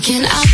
taken out.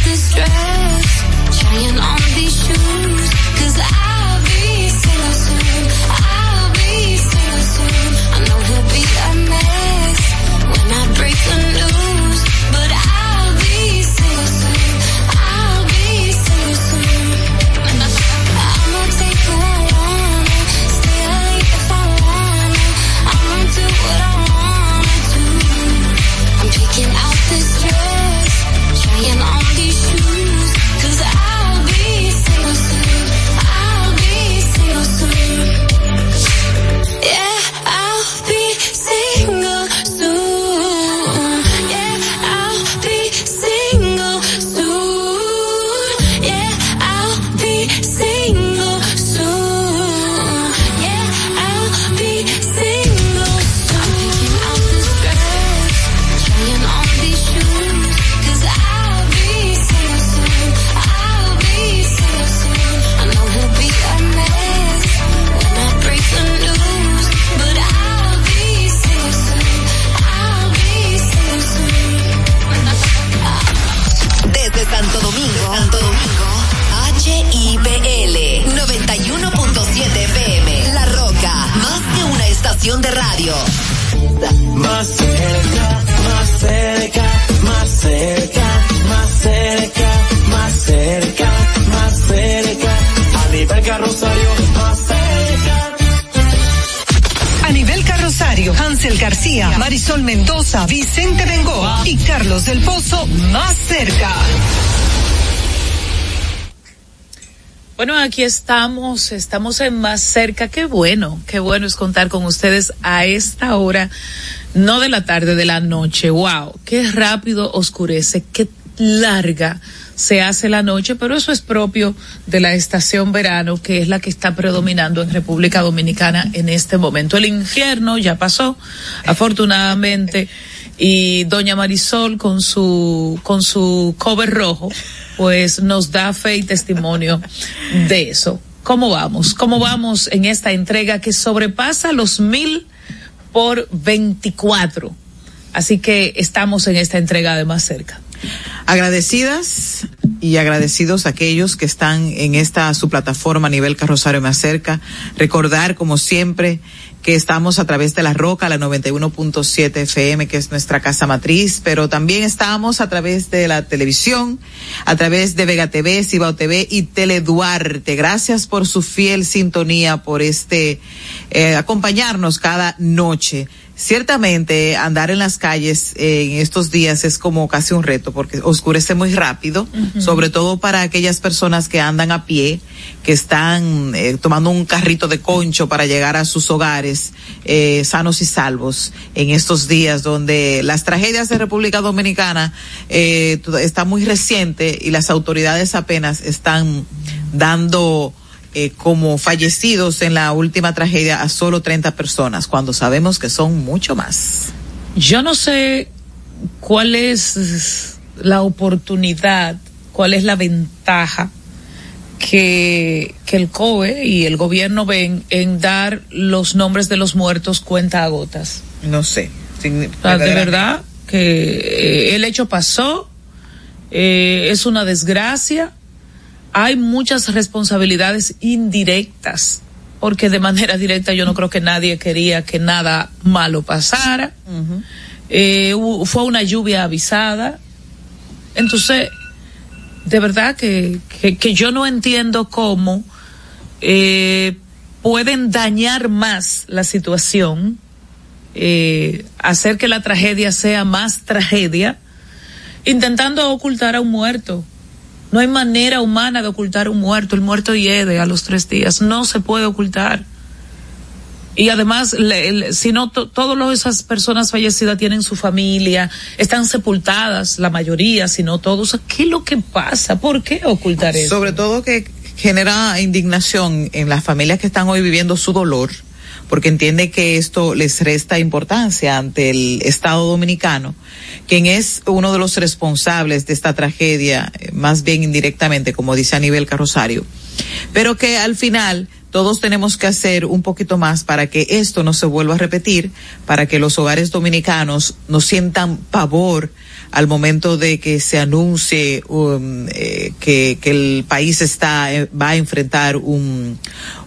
Del Pozo más cerca. Bueno, aquí estamos, estamos en más cerca. Qué bueno, qué bueno es contar con ustedes a esta hora, no de la tarde, de la noche. Wow, qué rápido oscurece, qué larga se hace la noche, pero eso es propio de la estación verano, que es la que está predominando en República Dominicana en este momento. El invierno ya pasó, afortunadamente, y doña Marisol con su, con su cover rojo, pues nos da fe y testimonio de eso. ¿Cómo vamos? ¿Cómo vamos en esta entrega que sobrepasa los mil por 24? Así que estamos en esta entrega de más cerca. Agradecidas y agradecidos a aquellos que están en esta su plataforma a nivel Carrosario Me Acerca. Recordar, como siempre, que estamos a través de la Roca, la 91.7 FM, que es nuestra casa matriz, pero también estamos a través de la televisión, a través de Vega TV, Cibao TV y Tele Duarte. Gracias por su fiel sintonía, por este, eh, acompañarnos cada noche. Ciertamente andar en las calles eh, en estos días es como casi un reto porque oscurece muy rápido, sobre todo para aquellas personas que andan a pie, que están eh, tomando un carrito de concho para llegar a sus hogares eh, sanos y salvos en estos días donde las tragedias de República Dominicana eh, está muy reciente y las autoridades apenas están dando eh, como fallecidos en la última tragedia a solo 30 personas, cuando sabemos que son mucho más. Yo no sé cuál es la oportunidad, cuál es la ventaja que, que el COE y el gobierno ven en dar los nombres de los muertos cuenta a gotas. No sé. Sin- O sea, de verdad que eh, el hecho pasó, eh, es una desgracia, hay muchas responsabilidades indirectas, porque de manera directa yo no creo que nadie quería que nada malo pasara. Eh, fue una lluvia avisada. Entonces, de verdad que, que, que yo no entiendo cómo eh, pueden dañar más la situación, eh, hacer que la tragedia sea más tragedia, intentando ocultar a un muerto. No hay manera humana de ocultar un muerto. El muerto hiede a los tres días. No se puede ocultar. Y además, si no, to- todas esas personas fallecidas tienen su familia, están sepultadas, la mayoría, si no todos. ¿Qué es lo que pasa? ¿Por qué ocultar eso? Sobre todo que genera indignación en las familias que están hoy viviendo su dolor, porque entiende que esto les resta importancia ante el Estado dominicano, quien es uno de los responsables de esta tragedia, eh, más bien indirectamente, como dice Aníbal Carrosario, pero que al final todos tenemos que hacer un poquito más para que esto no se vuelva a repetir, para que los hogares dominicanos no sientan pavor al momento de que se anuncie um, eh, que, que el país está eh, va a enfrentar un,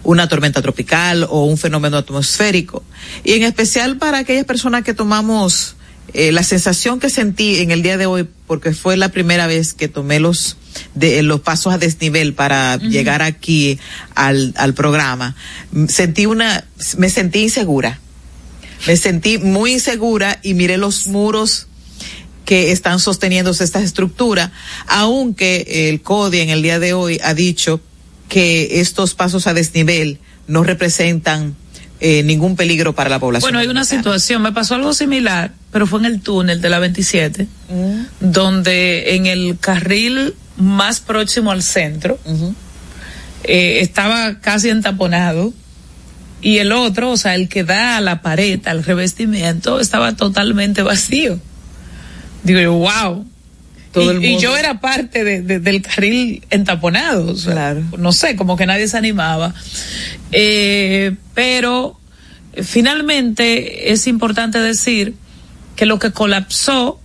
una tormenta tropical o un fenómeno atmosférico. Y en especial para aquellas personas que tomamos eh, la sensación que sentí en el día de hoy, porque fue la primera vez que tomé los de los pasos a desnivel para llegar aquí al, al programa, sentí una, me sentí insegura. Me sentí muy insegura y miré los muros que están sosteniéndose esta estructura, aunque el CODI en el día de hoy ha dicho que estos pasos a desnivel no representan eh, ningún peligro para la población. Bueno, hay una situación, me pasó algo similar, pero fue en el túnel de la 27, donde en el carril más próximo al centro eh, estaba casi entaponado y el otro, o sea, el que da a la pared, al revestimiento, estaba totalmente vacío. Digo, yo, wow. Todo y, el y mundo. yo era parte de- de- del carril entaponado. o sea, Claro. No sé, como que nadie se animaba. Eh, pero finalmente es importante decir que lo que colapsó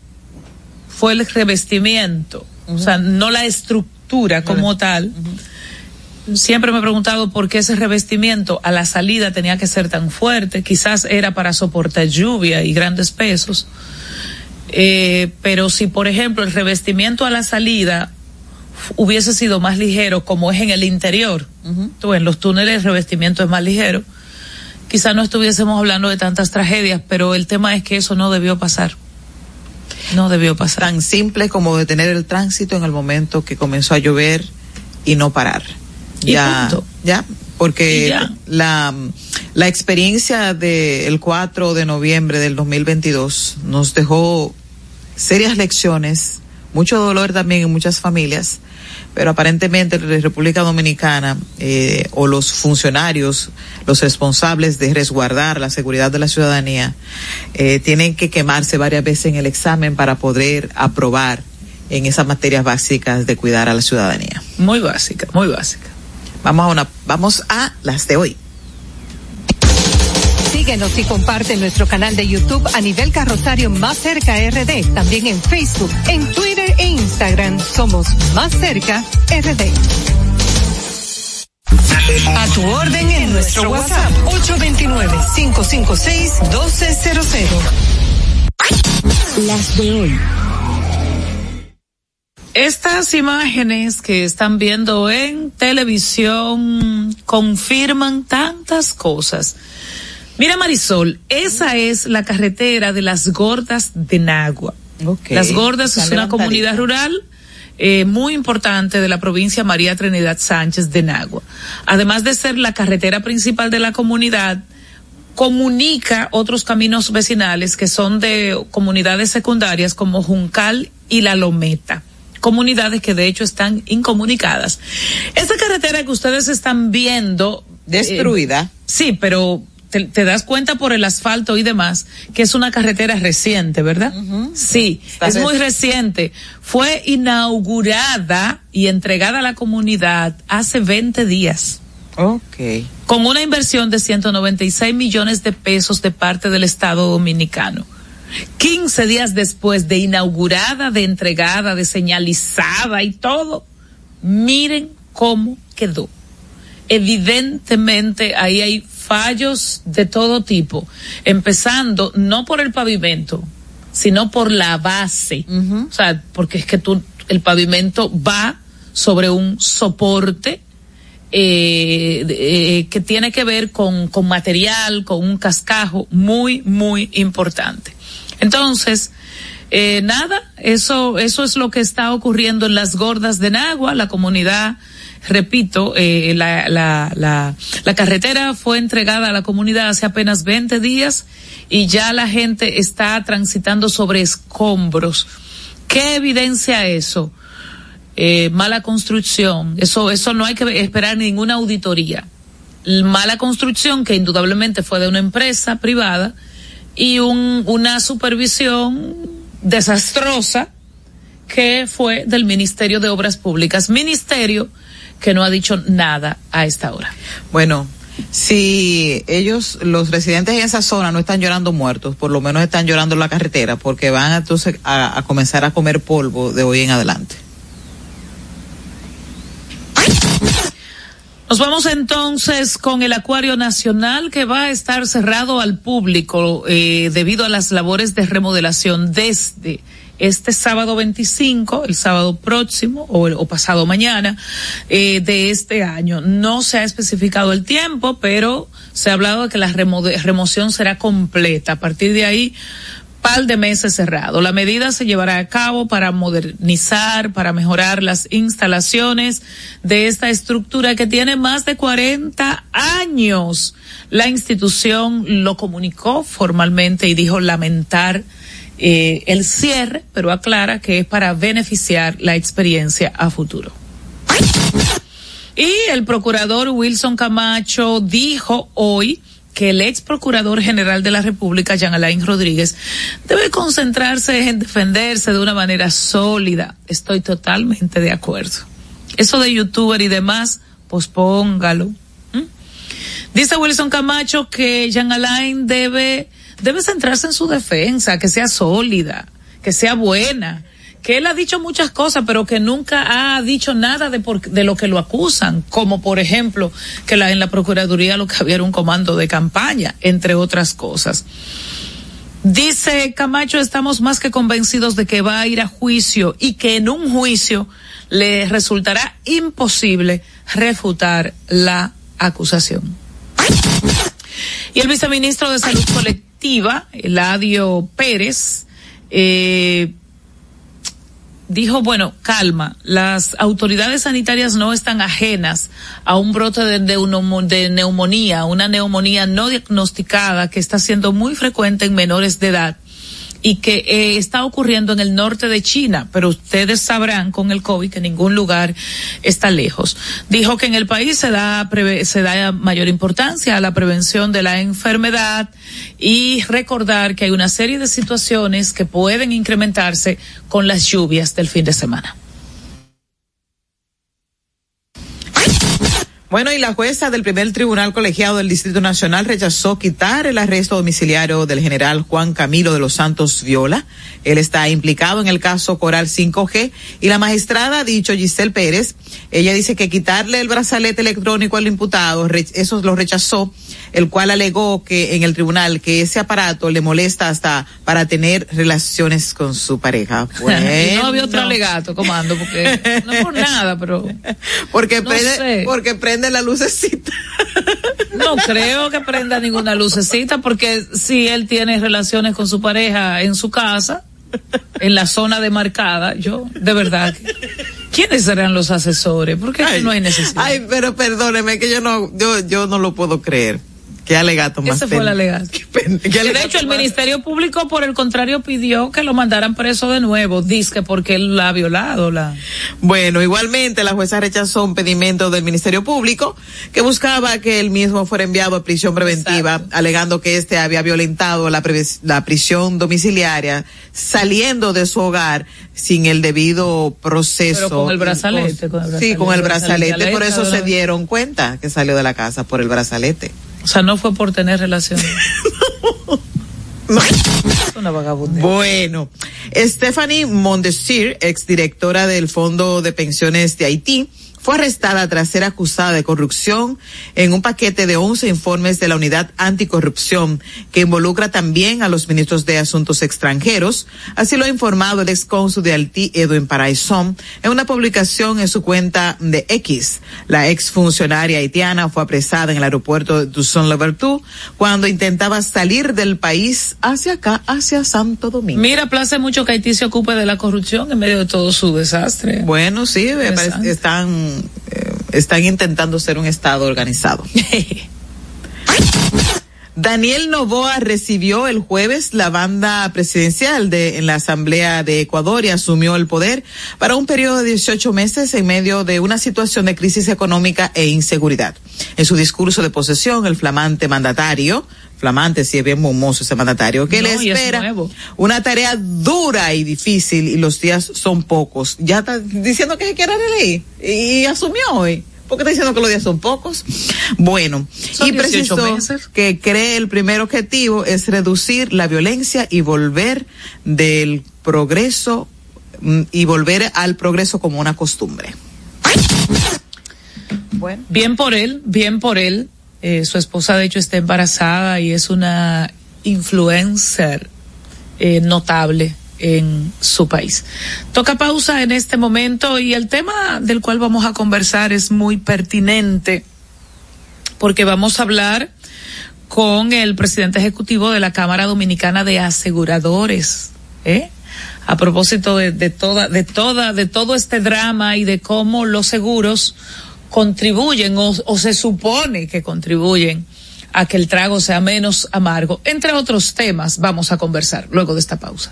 fue el revestimiento, o sea, no la estructura como tal. Siempre me he preguntado por qué ese revestimiento a la salida tenía que ser tan fuerte. Quizás era para soportar lluvia y grandes pesos. Eh, pero si, por ejemplo, el revestimiento a la salida hubiese sido más ligero, como es en el interior, tú ves, en los túneles el revestimiento es más ligero, quizás no estuviésemos hablando de tantas tragedias, pero el tema es que eso no debió pasar. No debió pasar. Tan simple como detener el tránsito en el momento que comenzó a llover y no parar. Y ya, punto. ya, porque ya. la la experiencia del 4 de noviembre del 2022 nos dejó serias lecciones, mucho dolor también en muchas familias, pero aparentemente la República Dominicana eh, o los funcionarios, los responsables de resguardar la seguridad de la ciudadanía, eh, tienen que quemarse varias veces en el examen para poder aprobar en esas materias básicas de cuidar a la ciudadanía. Muy básica, muy básica. Vamos a una, vamos a las de hoy. Síguenos y comparte nuestro canal de YouTube a nivel carrosario Más Cerca RD. También en Facebook, en Twitter e Instagram somos Más Cerca RD. A tu orden en nuestro WhatsApp 829-556-1200. Las de hoy. Estas imágenes que están viendo en televisión confirman tantas cosas. Mira Marisol, esa es la carretera de las Gordas de Nagua. Las Gordas es una comunidad rural eh, muy importante de la provincia María Trinidad Sánchez de Nagua. Además de ser la carretera principal de la comunidad, comunica otros caminos vecinales que son de comunidades secundarias como Juncal y La Lometa. Comunidades que de hecho están incomunicadas. Esa carretera que ustedes están viendo. Destruida. eh, sí, pero te, te das cuenta por el asfalto y demás que es una carretera reciente, ¿verdad? Sí, Está es muy reci- reciente. Fue inaugurada y entregada a la comunidad hace 20 días Ok. con una inversión de 196 millones de pesos de parte del Estado dominicano. 15 días después de inaugurada, de entregada, de señalizada y todo, miren cómo quedó. Evidentemente ahí hay fallos de todo tipo, empezando no por el pavimento, sino por la base. O sea, porque es que tú, el pavimento va sobre un soporte eh, eh, que tiene que ver con, con material, con un cascajo muy, muy importante. Entonces, eh, nada, eso, eso es lo que está ocurriendo en las gordas de Nagua, la comunidad, repito, eh, la, la, la, la carretera fue entregada a la comunidad hace apenas 20 días y ya la gente está transitando sobre escombros. ¿Qué evidencia eso? eh, mala construcción, eso, eso no hay que esperar ninguna auditoría. Mala construcción que indudablemente fue de una empresa privada y un, una supervisión desastrosa que fue del Ministerio de Obras Públicas, ministerio que no ha dicho nada a esta hora. Bueno, si ellos, los residentes en esa zona no están llorando muertos, por lo menos están llorando en la carretera, porque van entonces a, a comenzar a comer polvo de hoy en adelante. Nos vamos entonces con el Acuario Nacional que va a estar cerrado al público eh, debido a las labores de remodelación desde este sábado 25, el sábado próximo o, o pasado mañana eh, de este año. No se ha especificado el tiempo, pero se ha hablado de que la remoción será completa. A partir de ahí, par de meses cerrado. La medida se llevará a cabo para modernizar, para mejorar las instalaciones de esta estructura que tiene más de 40 años. La institución lo comunicó formalmente y dijo lamentar eh, el cierre, pero aclara que es para beneficiar la experiencia a futuro. Y el procurador Wilson Camacho dijo hoy que el ex procurador general de la República, Jean Alain Rodríguez, debe concentrarse en defenderse de una manera sólida. Estoy totalmente de acuerdo. Eso de youtuber y demás, póngalo. ¿Mm? Dice Wilson Camacho que Jean Alain debe, debe centrarse en su defensa, que sea sólida, que sea buena, que él ha dicho muchas cosas, pero que nunca ha dicho nada de, por, de lo que lo acusan, como por ejemplo que la, en la Procuraduría lo que había era un comando de campaña, entre otras cosas. Dice Camacho, estamos más que convencidos de que va a ir a juicio y que en un juicio le resultará imposible refutar la acusación. Y el viceministro de Salud Colectiva, Eladio Pérez, eh, dijo, bueno, calma, las autoridades sanitarias no están ajenas a un brote de, neumonía, una neumonía no diagnosticada que está siendo muy frecuente en menores de edad y que eh, está ocurriendo en el norte de China, pero ustedes sabrán con el COVID que ningún lugar está lejos. Dijo que en el país se da, se da mayor importancia a la prevención de la enfermedad y recordar que hay una serie de situaciones que pueden incrementarse con las lluvias del fin de semana. Bueno, y la jueza del primer tribunal colegiado del Distrito Nacional rechazó quitar el arresto domiciliario del general Juan Camilo de los Santos Viola. Él está implicado en el caso Coral 5G y la magistrada ha dicho Giselle Pérez, ella dice que quitarle el brazalete electrónico al imputado, eso lo rechazó, el cual alegó que en el tribunal que ese aparato le molesta hasta para tener relaciones con su pareja. Bueno, no había otro alegato, comando, porque no por nada, pero porque no prende, sé. porque prende la lucecita. No creo que prenda ninguna lucecita porque si él tiene relaciones con su pareja en su casa, en la zona demarcada, yo, de verdad, ¿quiénes serán los asesores? Porque ay, no hay necesidad. Ay, pero perdóneme que yo no, yo, yo no lo puedo creer. Qué alegato más. Ese fue el alegato. Qué pen, qué alegato de hecho, el. Ministerio Público, por el contrario, pidió que lo mandaran preso de nuevo, dice porque él la ha violado. La... Bueno, igualmente la jueza rechazó un pedimento del Ministerio Público que buscaba que él mismo fuera enviado a prisión preventiva, Exacto. alegando que este había violentado la, la prisión domiciliaria saliendo de su hogar sin el debido proceso. Pero con el brazalete. Con el brazalete sí, con el brazalete, brazalete por eso se dieron cuenta que salió de la casa por el brazalete. O sea, no fue por tener relaciones. no. Una vagabunda. Bueno, Stephanie Mondesir, exdirectora del Fondo de Pensiones de Haití, fue arrestada tras ser acusada de corrupción en un paquete de 11 informes de la Unidad Anticorrupción que involucra también a los ministros de Asuntos Extranjeros. Así lo ha informado el excónsul de Haití, Edwin Paraison, en una publicación en su cuenta de X. La exfuncionaria haitiana fue apresada en el aeropuerto de Toussaint-Louverture cuando intentaba salir del país hacia acá, hacia Santo Domingo. Mira, place mucho que Haití se ocupe de la corrupción en medio de todo su desastre. Bueno, sí, están están intentando ser un Estado organizado. Daniel Novoa recibió el jueves la banda presidencial de, en la Asamblea de Ecuador y asumió el poder para un periodo de 18 meses en medio de una situación de crisis económica e inseguridad. En su discurso de posesión, el flamante mandatario flamante, si es bien momoso ese mandatario, que no, le espera una tarea dura y difícil y los días son pocos. Ya está diciendo que se quiere y, y asumió hoy ¿Por qué está diciendo que los días son pocos? Bueno, Son y 18 precisó meses. que cree el primer objetivo es reducir la violencia y volver del progreso mm, y volver al progreso como una costumbre. Bueno. Bien por él, bien por él. Eh, su esposa, de hecho, está embarazada y es una influencer eh, notable en su país. Toca pausa en este momento y el tema del cual vamos a conversar es muy pertinente porque vamos a hablar con el presidente ejecutivo de la Cámara Dominicana de Aseguradores, ¿eh? A propósito de, toda, de toda, de todo este drama y de cómo los seguros contribuyen o se supone que contribuyen a que el trago sea menos amargo. Entre otros temas vamos a conversar luego de esta pausa.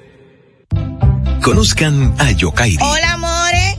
Conozcan a Yokairi.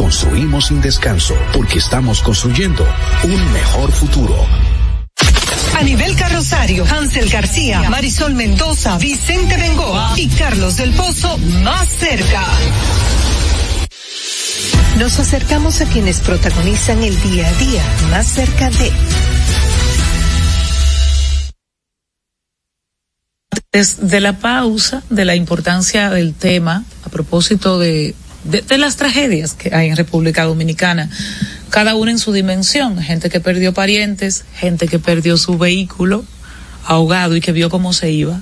construimos sin descanso porque estamos construyendo un mejor futuro. A nivel carrosario, Hansel García, Marisol Mendoza, Vicente Bengoa y Carlos del Pozo más cerca. Nos acercamos a quienes protagonizan el día a día más cerca de Desde la pausa de la importancia del tema, a propósito de, de, de las tragedias que hay en República Dominicana, cada una en su dimensión, gente que perdió parientes, gente que perdió su vehículo ahogado y que vio cómo se iba.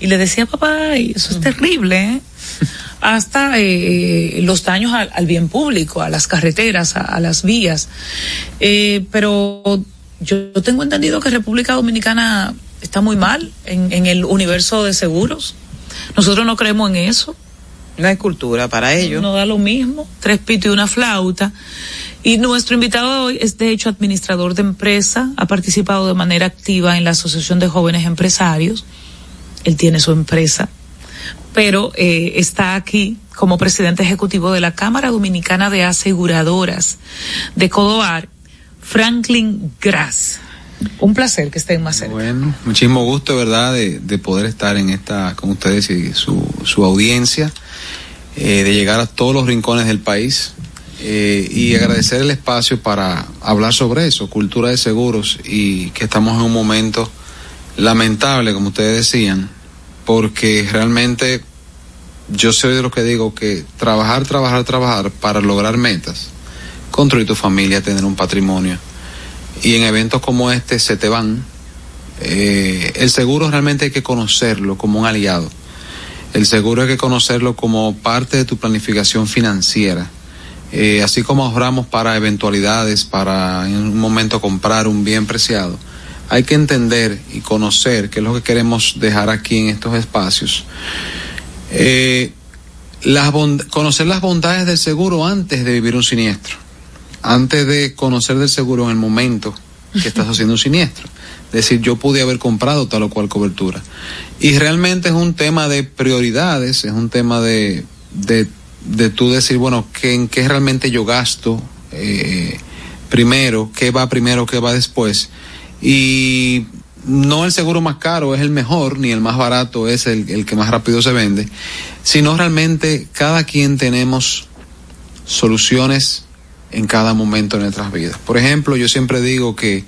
Y le decía, papá, eso es terrible, ¿eh? hasta eh, los daños al, al, bien público, a las carreteras, a, a las vías. Eh, pero yo, yo, tengo entendido que República Dominicana está muy mal en, en, el universo de seguros. Nosotros no creemos en eso. No hay cultura para ello. No da lo mismo. Tres pitos y una flauta. Y nuestro invitado hoy es de hecho administrador de empresa, ha participado de manera activa en la Asociación de Jóvenes Empresarios. Él tiene su empresa, pero eh, está aquí como presidente ejecutivo de la Cámara Dominicana de Aseguradoras de Codoar, Franklin Grass. Un placer que estén más cerca. Bueno, muchísimo gusto, ¿verdad?, de, de poder estar en esta, con ustedes y su, su audiencia, eh, de llegar a todos los rincones del país. Eh, y agradecer el espacio para hablar sobre eso, cultura de seguros, y que estamos en un momento lamentable, como ustedes decían, porque realmente yo soy de los que digo que trabajar, trabajar, trabajar para lograr metas, construir tu familia, tener un patrimonio, y en eventos como este se te van. Eh, el seguro realmente hay que conocerlo como un aliado. El seguro hay que conocerlo como parte de tu planificación financiera. Eh, así como ahorramos para eventualidades, para en un momento comprar un bien preciado, hay que entender y conocer qué es lo que queremos dejar aquí en estos espacios. Eh, las conocer las bondades del seguro antes de vivir un siniestro, antes de conocer del seguro en el momento que estás haciendo un siniestro. Decir, yo pude haber comprado tal o cual cobertura. Y realmente es un tema de prioridades, es un tema de, de, de tú decir, bueno, ¿qué, ¿en qué realmente yo gasto eh, primero? ¿Qué va primero? ¿Qué va después? Y no el seguro más caro es el mejor, ni el más barato es el, el que más rápido se vende, sino realmente cada quien tenemos soluciones en cada momento de nuestras vidas. Por ejemplo, yo siempre digo que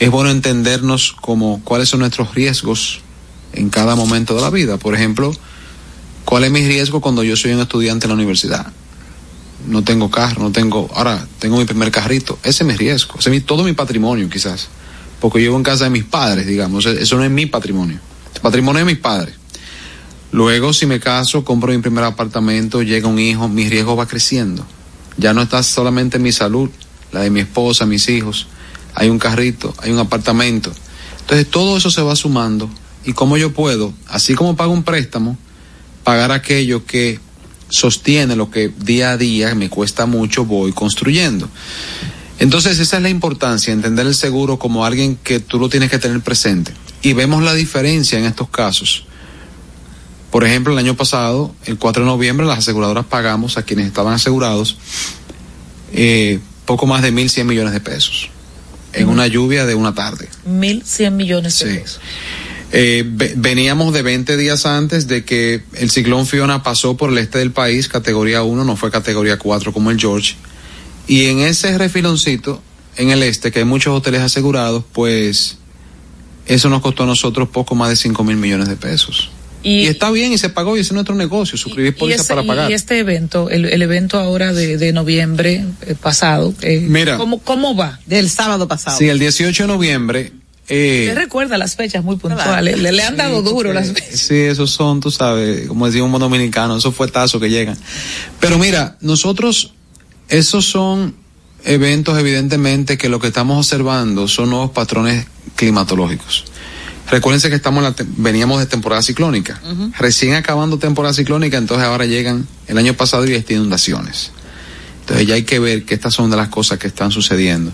es bueno entendernos como cuáles son nuestros riesgos en cada momento de la vida. Por ejemplo, cuál es mi riesgo cuando yo soy un estudiante en la universidad. No tengo carro, no tengo, ahora tengo mi primer carrito. Ese es mi riesgo, ese es mi- todo mi patrimonio quizás. Porque yo vivo en casa de mis padres, digamos, e- eso no es mi patrimonio. El patrimonio de mis padres. Luego, si me caso, compro mi primer apartamento, llega un hijo, mi riesgo va creciendo. Ya no está solamente mi salud, la de mi esposa, mis hijos. Hay un carrito, hay un apartamento. Entonces, todo eso se va sumando. ¿Y cómo yo puedo, así como pago un préstamo, pagar aquello que sostiene lo que día a día me cuesta mucho, voy construyendo? Entonces, esa es la importancia, entender el seguro como alguien que tú lo tienes que tener presente. Y vemos la diferencia en estos casos. Por ejemplo, el año pasado, el 4 de noviembre, las aseguradoras pagamos a quienes estaban asegurados eh, poco más de 1.100 millones de pesos en una lluvia de una tarde. Mil cien millones de Sí. pesos. Eh, ve- veníamos de 20 días antes de que el ciclón Fiona pasó por el este del país, categoría 1, no fue categoría 4 como el George. Y en ese refiloncito, en el este, que hay muchos hoteles asegurados, pues eso nos costó a nosotros poco más de 5 mil millones de pesos. Y, está bien y se pagó y ese es nuestro negocio, suscribir Y, póliza ese- para pagar. y este evento, el, el evento ahora de, de noviembre eh, pasado, eh, Mira. ¿cómo, ¿cómo va? Del sábado pasado. Sí, el 18 de noviembre. eh, Usted recuerda las fechas muy puntuales, le, le han dado duro las fechas. Sí, esos son, tú sabes, como decimos un dominicano, esos fuetazos que llegan. Pero mira, nosotros, esos son eventos evidentemente que lo que estamos observando son nuevos patrones climatológicos. Recuérdense que estamos en la veníamos de temporada ciclónica. Recién acabando temporada ciclónica, entonces ahora llegan el año pasado y estas inundaciones. Entonces ya hay que ver que estas son de las cosas que están sucediendo.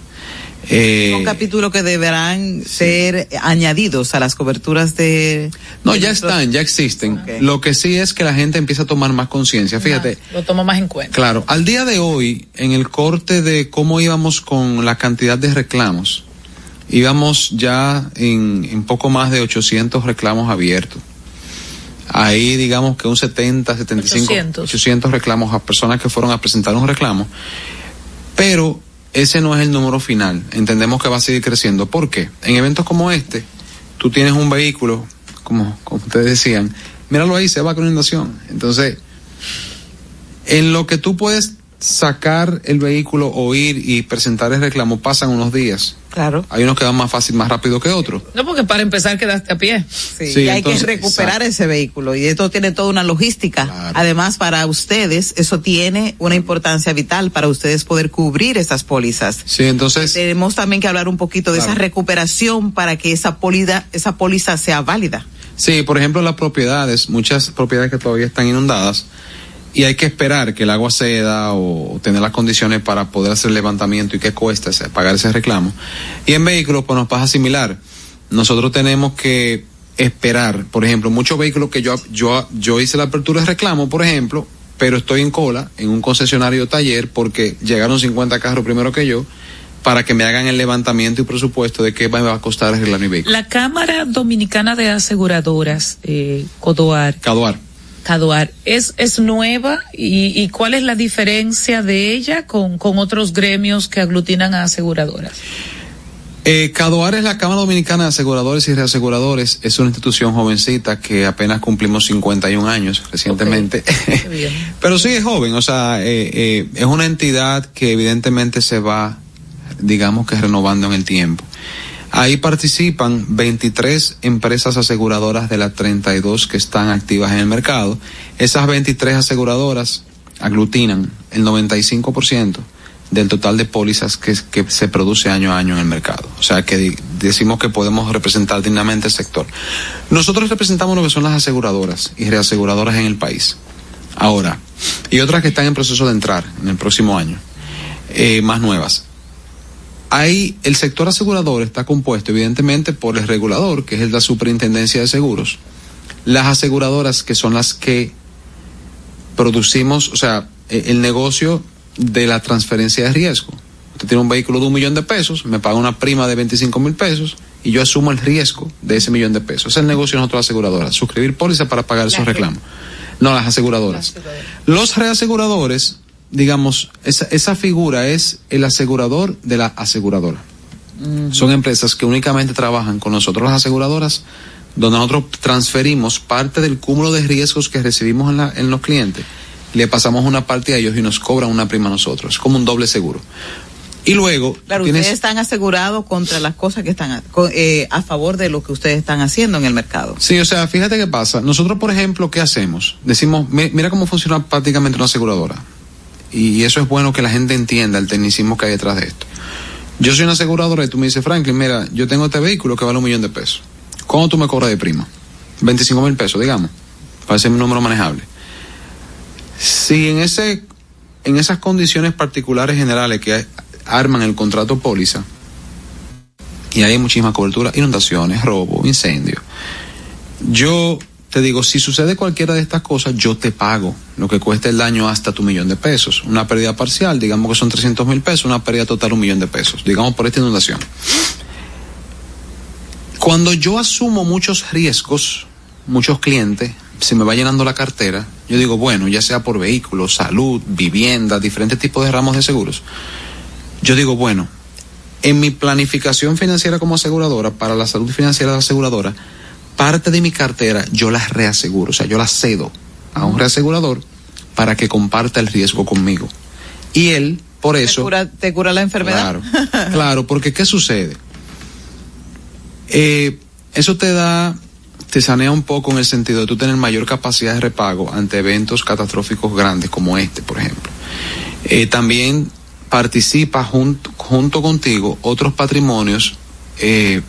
Eh, Son capítulos que deberán ser añadidos a las coberturas de... no, de ya están, ya existen. Lo que sí es que la gente empieza a tomar más conciencia. Fíjate, Lo tomo más en cuenta. Claro, al día de hoy, en el corte de cómo íbamos con la cantidad de reclamos, íbamos ya en, en poco más de 800 reclamos abiertos. Ahí digamos que un 70, 75, 800. 800 reclamos a personas que fueron a presentar un reclamo. Pero ese no es el número final. Entendemos que va a seguir creciendo. ¿Por qué? En eventos como este, tú tienes un vehículo, como, como ustedes decían, míralo ahí, se va con inundación. Entonces, en lo que tú puedes sacar el vehículo o ir y presentar el reclamo pasan unos días. Claro. Hay unos que van más fácil, más rápido que otros. No, porque para empezar quedaste a pie. Sí, Sí, y hay entonces, que recuperar exacto. ese vehículo y esto tiene toda una logística. Además, para ustedes, eso tiene una importancia vital para ustedes poder cubrir esas pólizas. Sí, entonces, Tenemos también que hablar un poquito de Claro. esa recuperación para que esa pólida, esa póliza sea válida. sí, por ejemplo, las propiedades, muchas propiedades que todavía están inundadas y hay que esperar que el agua ceda o tener las condiciones para poder hacer el levantamiento y que cuesta ese- pagar ese reclamo. Y en vehículos, pues nos pasa similar. Nosotros tenemos que esperar, por ejemplo, muchos vehículos que yo, yo, yo hice la apertura de reclamo, por ejemplo, pero estoy en cola en un concesionario taller porque llegaron 50 carros primero que yo para que me hagan el levantamiento y presupuesto de qué me va a costar arreglar mi vehículo. La Cámara Dominicana de Aseguradoras, eh, Codoar, Caduar. ¿es, es nueva y, y cuál es la diferencia de ella con, con otros gremios que aglutinan a aseguradoras? Eh, Cadoar es la Cámara Dominicana de Aseguradores y Reaseguradores. Es una institución jovencita que apenas cumplimos 51 años recientemente. Pero sí es joven, o sea, eh, eh, es una entidad que evidentemente se va, digamos que renovando en el tiempo. Ahí participan 23 empresas aseguradoras de las 32 que están activas en el mercado. Esas 23 aseguradoras aglutinan el 95% del total de pólizas que, se produce año a año en el mercado. O sea que decimos que podemos representar dignamente el sector. Nosotros representamos lo que son las aseguradoras y reaseguradoras en el país. Ahora, y otras que están en proceso de entrar en el próximo año, eh, más nuevas. Ahí el sector asegurador está compuesto evidentemente por el regulador, que es el de la Superintendencia de Seguros, las aseguradoras que son las que producimos, o sea, eh, el negocio de la transferencia de riesgo. Usted tiene un vehículo de un millón de pesos, me paga una prima de 25 mil pesos y yo asumo el riesgo de ese millón de pesos. Ese es el negocio de nosotros las aseguradoras, suscribir póliza para pagar esos reclamos. No, las aseguradoras. Los reaseguradores, digamos, esa, esa figura es el asegurador de la aseguradora. Son empresas que únicamente trabajan con nosotros las aseguradoras, donde nosotros transferimos parte del cúmulo de riesgos que recibimos en, la- en los clientes, le pasamos una parte a ellos y nos cobran una prima a nosotros. Es como un doble seguro. Y luego Claro, tienes ustedes están asegurados contra las cosas que están a, eh, a favor de lo que ustedes están haciendo en el mercado. Sí, o sea, fíjate qué pasa. Nosotros, por ejemplo, ¿qué hacemos? Decimos, mi- mira cómo funciona prácticamente una aseguradora. Y eso es bueno que la gente entienda el tecnicismo que hay detrás de esto. Yo soy una aseguradora y tú me dices, Franklin, mira, yo tengo este vehículo que vale un millón de pesos. ¿Cómo tú me cobras de prima? 25 mil pesos, digamos. Para ser mi número manejable. Si en ese, en esas condiciones particulares generales que arman el contrato póliza, y hay muchísima cobertura, inundaciones, robo, incendio. Yo te digo, si sucede cualquiera de estas cosas, yo te pago lo que cuesta el daño hasta tu millón de pesos. Una pérdida parcial, digamos que son 300 mil pesos, una pérdida total un millón de pesos, digamos por esta inundación. Cuando yo asumo muchos riesgos, muchos clientes, se me va llenando la cartera, yo digo, bueno, ya sea por vehículos, salud, vivienda, diferentes tipos de ramos de seguros, yo digo, bueno, en mi planificación financiera como aseguradora, para la salud financiera de la aseguradora, parte de mi cartera yo la reaseguro, o sea, yo la cedo a un reasegurador para que comparta el riesgo conmigo. Y él, por eso... ¿Te cura, te cura la enfermedad? Claro, claro, porque ¿qué sucede? Eh, eso te da, te sanea un poco en el sentido de tú tener mayor capacidad de repago ante eventos catastróficos grandes como este, por ejemplo. Eh, también participa junto, junto contigo otros patrimonios, eh,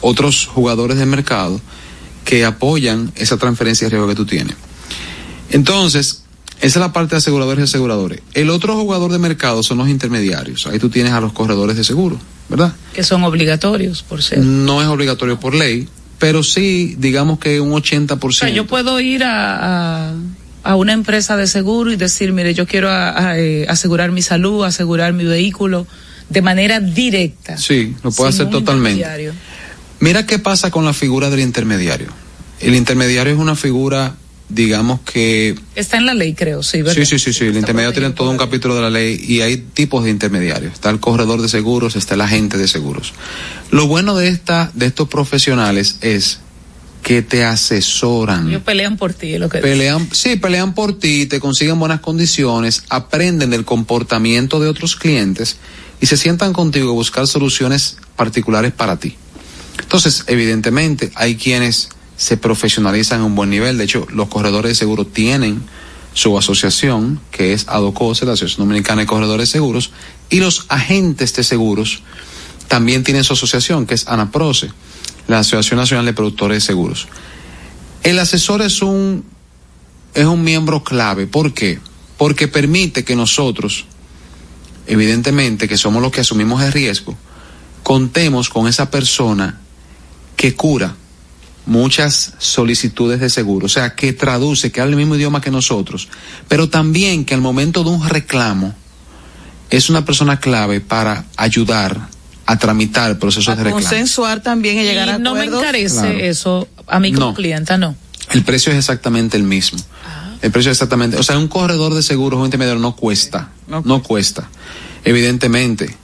otros jugadores del mercado que apoyan esa transferencia de riesgo que tú tienes. Entonces, esa es la parte de aseguradores y aseguradores. El otro jugador de mercado son los intermediarios. Ahí tú tienes a los corredores de seguro, ¿verdad? Que son obligatorios, por ser. No es obligatorio por ley, pero sí, digamos que un 80%. O sea, yo puedo ir a, a, a una empresa de seguro y decir, mire, yo quiero a- eh, asegurar mi salud, asegurar mi vehículo de manera directa. Sí, lo puede sin hacer totalmente. Mira qué pasa con la figura del intermediario. El intermediario es una figura, digamos que Está en la ley, creo, sí, ¿verdad? Sí, sí, sí, sí. El intermediario tiene todo un capítulo de la ley y hay tipos de intermediarios. Está el corredor de seguros, está el agente de seguros. Lo bueno de esta, de estos profesionales es que te asesoran. Ellos pelean por ti, es lo que Pelean, sí, pelean por ti, te consiguen buenas condiciones, aprenden del comportamiento de otros clientes y se sientan contigo a buscar soluciones particulares para ti. Entonces, evidentemente, hay quienes se profesionalizan a un buen nivel. De hecho, los corredores de seguro tienen su asociación, que es ADOCOSE, la Asociación Dominicana de Corredores de Seguros, y los agentes de seguros también tienen su asociación, que es ANAPROCE, la Asociación Nacional de Productores de Seguros. El asesor es un, es un miembro clave. ¿Por qué? Porque permite que nosotros, evidentemente, que somos los que asumimos el riesgo, contemos con esa persona que cura muchas solicitudes de seguro, o sea, que traduce, que habla el mismo idioma que nosotros, pero también que al momento de un reclamo es una persona clave para ayudar a tramitar procesos de reclamo. Consensuar también y llegar a Y no me encarece Claro. eso a mí como No. clienta, no. El precio es exactamente el mismo. El precio es exactamente, o sea, un corredor de seguros, un intermediario no cuesta, no, cuesta. Evidentemente,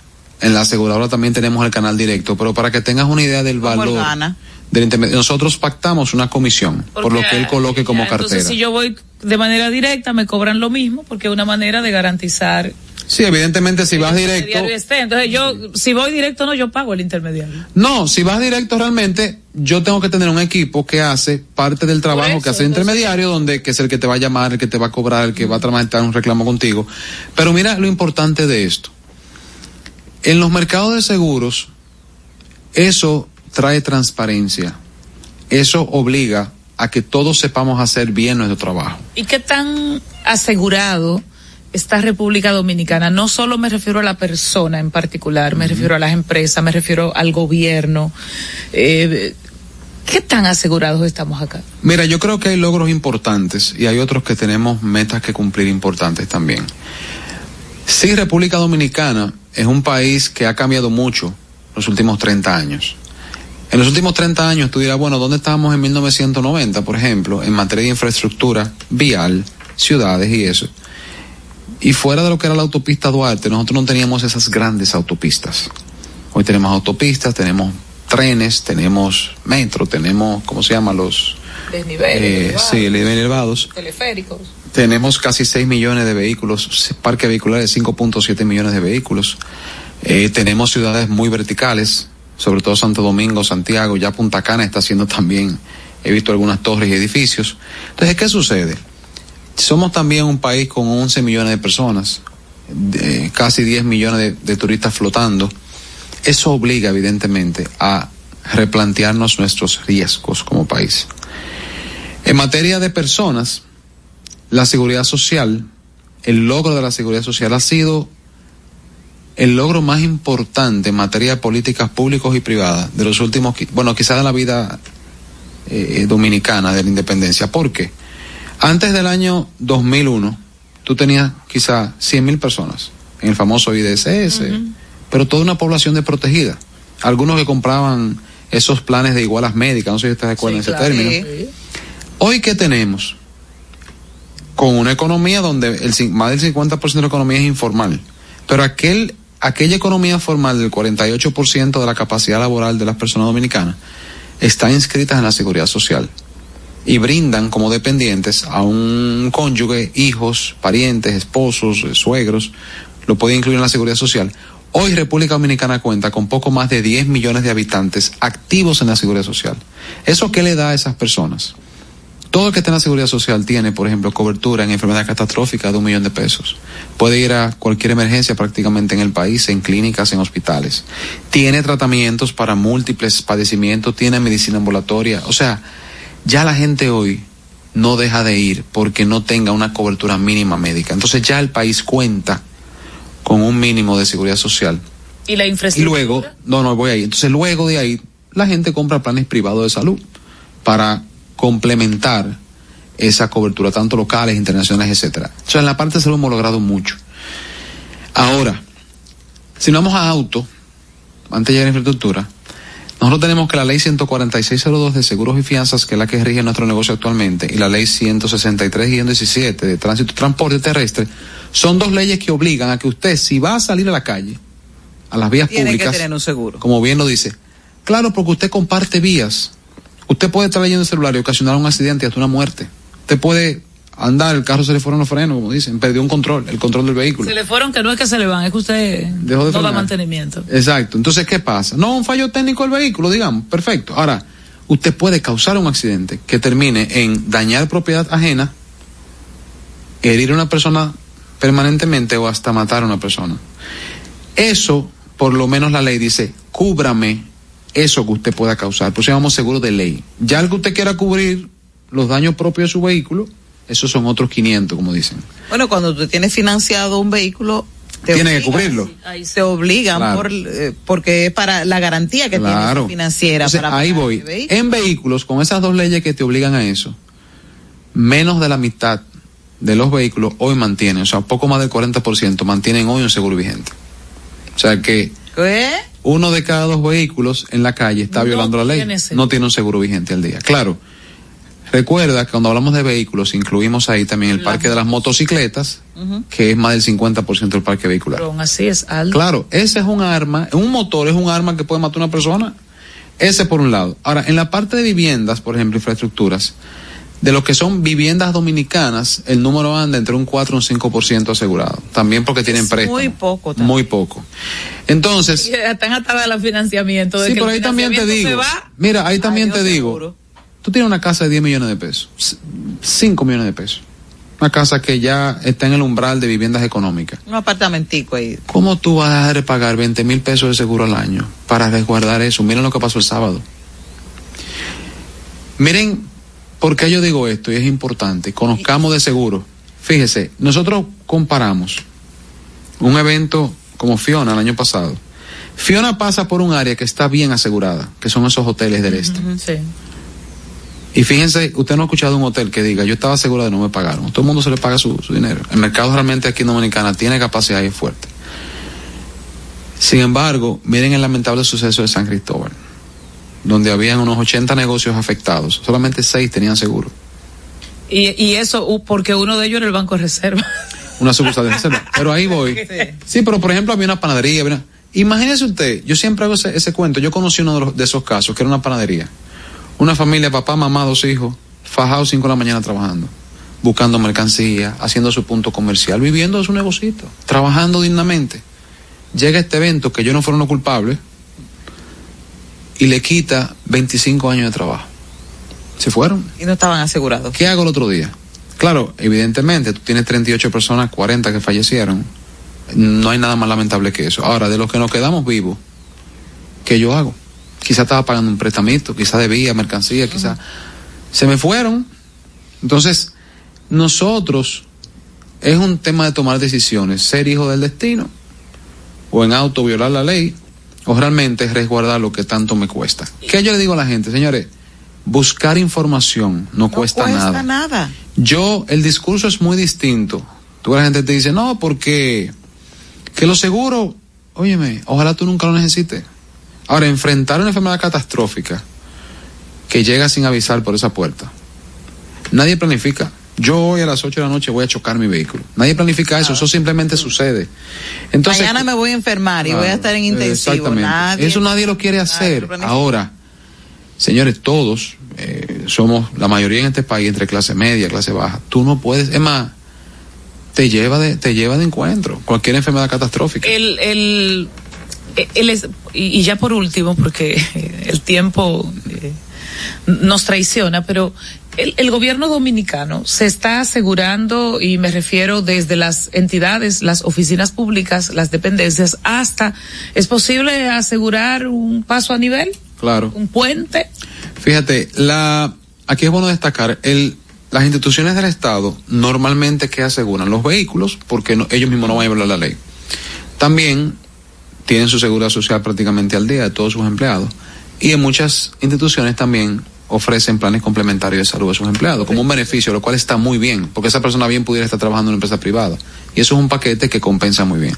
En la aseguradora también tenemos el canal directo, pero para que tengas una idea del ¿Cómo él valor del intermediario, nosotros pactamos una comisión por lo que él coloque como ya, cartera. Entonces, si yo voy de manera directa, me cobran lo mismo, porque es una manera de garantizar Sí, evidentemente si vas directo. Entonces, yo, si voy directo, no, yo pago el intermediario. no, si vas directo realmente, yo tengo que tener un equipo que hace parte del trabajo eso, que hace el intermediario, donde que es el que te va a llamar, el que te va a cobrar, el que va a tramitar un reclamo contigo. Pero mira lo importante de esto. En los mercados de seguros, eso trae transparencia. Eso obliga a que todos sepamos hacer bien nuestro trabajo. ¿Y qué tan asegurado está República Dominicana? No solo me refiero a la persona en particular, me refiero a las empresas, me refiero al gobierno. Eh, ¿Qué tan asegurados estamos acá? Mira, yo creo que hay logros importantes y hay otros que tenemos metas que cumplir importantes también. Sí, República Dominicana es un país que ha cambiado mucho los últimos 30 años. En los últimos 30 años tú dirás, bueno, ¿dónde estábamos en 1990, por ejemplo, en materia de infraestructura vial, ciudades y eso? Y fuera de lo que era la autopista Duarte, nosotros no teníamos esas grandes autopistas. Hoy tenemos autopistas, tenemos trenes, tenemos metro, tenemos, ¿cómo se llama? Los... Desniveles, Eh, sí, niveles elevados. teleféricos. Tenemos casi 6 millones de vehículos, parque vehicular de 5.7 millones de vehículos. Eh, tenemos ciudades muy verticales, sobre todo Santo Domingo, Santiago, ya Punta Cana está haciendo también, he visto algunas torres y edificios. Entonces, ¿qué sucede? Somos también un país con 11 millones de personas, casi 10 millones de turistas flotando. Eso obliga, evidentemente, a replantearnos nuestros riesgos como país. En materia de personas, la seguridad social, el logro de la seguridad social ha sido el logro más importante en materia de políticas públicas y privadas de los últimos, bueno, quizás de la vida eh, dominicana de la independencia. ¿Por qué? Antes del año 2001, tú tenías quizás 100 mil personas en el famoso IDSS, pero toda una población desprotegida. Algunos que compraban esos planes de igualas médicas, no sé si ustedes recuerdan ese término. Hoy, ¿qué tenemos? Con una economía donde el, más del 50% de la economía es informal. Pero aquel, aquella economía formal del 48% de la capacidad laboral de las personas dominicanas está inscritas en la seguridad social y brindan como dependientes a un cónyuge, hijos, parientes, esposos, eh, suegros, lo puede incluir en la seguridad social. Hoy República Dominicana cuenta con poco más de 10 millones de habitantes activos en la seguridad social. ¿Eso qué le da a esas personas? Todo el que está en la seguridad social tiene, por ejemplo, cobertura en enfermedad catastrófica de un millón de pesos. Puede ir a cualquier emergencia prácticamente en el país, en clínicas, en hospitales. Tiene tratamientos para múltiples padecimientos, tiene medicina ambulatoria. O sea, ya la gente hoy no deja de ir porque no tenga una cobertura mínima médica. Entonces ya el país cuenta con un mínimo de seguridad social. Y la Y infraestructura. luego, no, no voy ahí. Entonces luego de ahí, la gente compra planes privados de salud para complementar esa cobertura, tanto locales, internacionales, etcétera. Entonces en la parte de salud hemos logrado mucho. Ahora, si nos vamos a auto, antes de llegar a infraestructura, nosotros tenemos que la ley 14602 de seguros y fianzas, que es la que rige nuestro negocio actualmente, y la ley 163-17 de tránsito y transporte terrestre, son dos leyes que obligan a que usted, si va a salir a la calle, a las vías Tiene que públicas, tener un seguro. como bien lo dice, claro, porque usted comparte vías. Usted puede estar leyendo el celular y ocasionar un accidente y hasta una muerte. Usted puede andar, el carro se le fueron los frenos, como dicen, perdió un control, el control del vehículo. Se le fueron que no es que se le van, es que usted Dejó de no da mantenimiento. Exacto. Entonces, ¿qué pasa? No, un fallo técnico del vehículo, digamos. Perfecto. Ahora, usted puede causar un accidente que termine en dañar propiedad ajena, herir a una persona permanentemente o hasta matar a una persona. Eso, por lo menos la ley dice, cúbrame eso que usted pueda causar. Pues llamamos seguro de ley. Ya el que usted quiera cubrir los daños propios de su vehículo, esos son otros 500, como dicen. Bueno, cuando tú tienes financiado un vehículo, te Tiene que obligan- cubrirlo. Te obligan Claro. por, eh, porque es para la garantía que Claro. tienes financiera. Entonces, para ahí voy. vehículo. En vehículos, con esas dos leyes que te obligan a eso, menos de la mitad de los vehículos hoy mantienen, o sea, poco más del 40% mantienen hoy un seguro vigente. O sea que ¿Qué? Uno de cada dos vehículos en la calle está No violando la ley. No tiene un seguro vigente al día. Claro. Recuerda que cuando hablamos de vehículos incluimos ahí también el parque de las motocicletas que es más del 50% del parque vehicular. Pero aún así es alto. Claro, ese es un arma, un motor es un arma que puede matar a una persona. Ese por un lado. Ahora, en la parte de viviendas, por ejemplo, infraestructuras, de lo que son viviendas dominicanas, el número anda entre un 4 y un 5% asegurado. También porque tienen préstamo. Muy poco. también. Muy poco. Entonces, Y Están atadas al financiamiento. De sí, que pero ahí también te digo, va. mira, ahí también te digo, seguro. tú tienes una casa de 10 millones de pesos, c- 5 millones de pesos. Una casa que ya está en el umbral de viviendas económicas. Un apartamentico ahí. ¿Cómo tú vas a dejar de pagar 20 mil pesos de seguro al año para resguardar eso? Miren lo que pasó el sábado. Miren, ¿por qué yo digo esto? Y es importante. Conozcamos de seguro. Fíjese, nosotros comparamos un evento como Fiona el año pasado. Fiona pasa por un área que está bien asegurada, que son esos hoteles del este. Sí. Y fíjense, usted no ha escuchado un hotel que diga, yo estaba seguro de no me pagaron. Todo el mundo se le paga su, su dinero. El mercado realmente aquí en Dominicana tiene capacidad y es fuerte. Sin embargo, miren el lamentable suceso de San Cristóbal, donde habían unos 80 negocios afectados. Solamente 6 tenían seguro. Y, y eso porque uno de ellos era el Banco de Reserva. Una sucursal de reserva. Pero ahí voy. Sí, pero por ejemplo había una panadería. había una- Imagínese usted, yo siempre hago ese, ese cuento. Yo conocí uno de, los- de esos casos, que era una panadería. Una familia, papá, mamá, dos hijos, fajados 5 de la mañana trabajando, buscando mercancía, haciendo su punto comercial, viviendo de su negocito, trabajando dignamente. Llega este evento que ellos no fueron los culpables y le quita 25 años de trabajo. Se fueron. Y no estaban asegurados. ¿Qué hago el otro día? Claro, evidentemente, tú tienes 38 personas, 40 que fallecieron. No hay nada más lamentable que eso. Ahora, de los que nos quedamos vivos, ¿qué yo hago? Quizá estaba pagando un prestamito, quizá debía mercancía, quizá... Se me fueron. Entonces, nosotros, es un tema de tomar decisiones, ser hijo del destino, o en auto violar la ley, o realmente resguardar lo que tanto me cuesta. ¿Qué yo le digo a la gente? Señores, buscar información no, cuesta, cuesta nada. nada. Yo, el discurso es muy distinto. Tú la gente te dice, no, porque que lo seguro, óyeme, ojalá tú nunca lo necesites. Ahora, enfrentar una enfermedad catastrófica que llega sin avisar por esa puerta. Nadie planifica. Yo hoy a las 8 de la noche voy a chocar mi vehículo. Nadie planifica eso, eso simplemente sucede. Entonces, Mañana me voy a enfermar y voy a estar en intensivo. Exactamente. Nadie- Eso nadie lo quiere hacer. Ahora, señores, todos eh, somos la mayoría en este país entre clase media, clase baja. Tú no puedes, es más, te lleva de, te lleva de encuentro cualquier enfermedad catastrófica. El, el, el es- y, y ya por último, porque el tiempo eh, nos traiciona, pero el, el gobierno dominicano se está asegurando, y me refiero desde las entidades, las oficinas públicas, las dependencias, hasta, ¿es posible asegurar un paso a nivel? Claro. ¿Un puente? Fíjate, la, aquí es bueno destacar, el, las instituciones del Estado normalmente que aseguran los vehículos, porque no- ellos mismos no van a violar la ley. También tienen su seguridad social prácticamente al día de todos sus empleados. Y en muchas instituciones también ofrecen planes complementarios de salud a sus empleados, como un beneficio, lo cual está muy bien, porque esa persona bien pudiera estar trabajando en una empresa privada. Y eso es un paquete que compensa muy bien.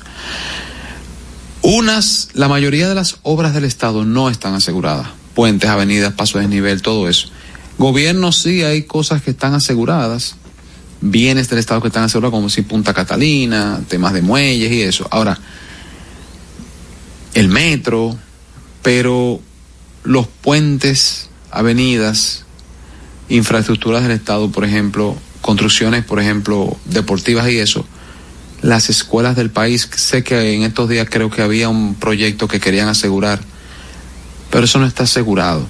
Unas, la mayoría de las obras del Estado no están aseguradas. Puentes, avenidas, pasos de nivel, todo eso. Gobierno sí hay cosas que están aseguradas, bienes del Estado que están asegurados, como si Punta Catalina, temas de muelles y eso. Ahora, el metro, pero los puentes, avenidas, infraestructuras del Estado, por ejemplo, construcciones, por ejemplo, deportivas y eso, las escuelas del país, sé que en estos días creo que había un proyecto que querían asegurar, pero eso no está asegurado.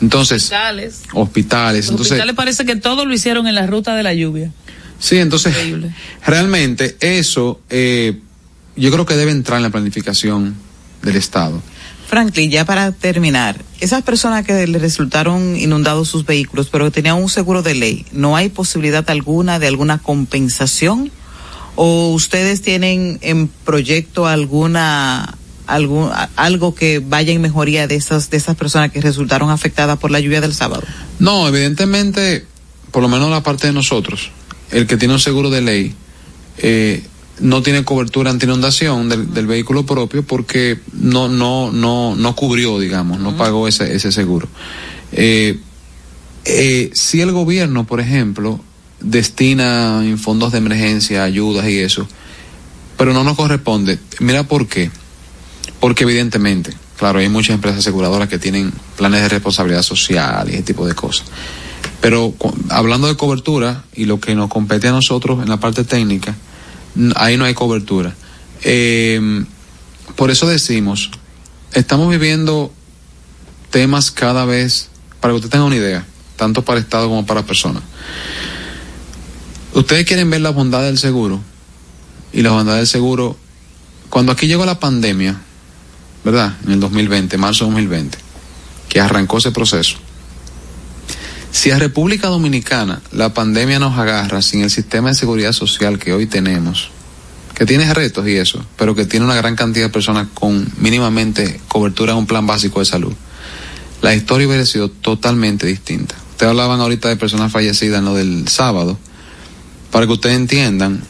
Entonces, Hospitales. hospitales, Los entonces, hospitales parece que todo lo hicieron en la ruta de la lluvia. sí, entonces, Increíble. realmente eso, eh, yo creo que debe entrar en la planificación del Estado. Franklin, ya para terminar, esas personas que le resultaron inundados sus vehículos, pero que tenían un seguro de ley, ¿no hay posibilidad alguna de alguna compensación? ¿O ustedes tienen en proyecto alguna algún algo que vaya en mejoría de esas de esas personas que resultaron afectadas por la lluvia del sábado? No, evidentemente, por lo menos la parte de nosotros, el que tiene un seguro de ley, eh, no tiene cobertura ante inundación del, del vehículo propio porque no, no, no, no cubrió, digamos, no pagó ese, ese seguro. Eh, eh, si el gobierno, por ejemplo, destina en fondos de emergencia, ayudas y eso, pero no nos corresponde. Mira por qué. Porque evidentemente, claro, hay muchas empresas aseguradoras que tienen planes de responsabilidad social y ese tipo de cosas. Pero hablando de cobertura y lo que nos compete a nosotros en la parte técnica, ahí no hay cobertura. Eh, por eso decimos, estamos viviendo temas cada vez, para que usted tenga una idea, tanto para Estado como para personas. Ustedes quieren ver la bondad del seguro y la bondad del seguro. Cuando aquí llegó la pandemia, ¿verdad? En el 2020, marzo de 2020, que arrancó ese proceso. Si a República Dominicana la pandemia nos agarra sin el sistema de seguridad social que hoy tenemos, que tiene retos y eso, pero que tiene una gran cantidad de personas con mínimamente cobertura en un plan básico de salud, la historia hubiera sido totalmente distinta. Ustedes hablaban ahorita de personas fallecidas en lo del sábado. Para que ustedes entiendan,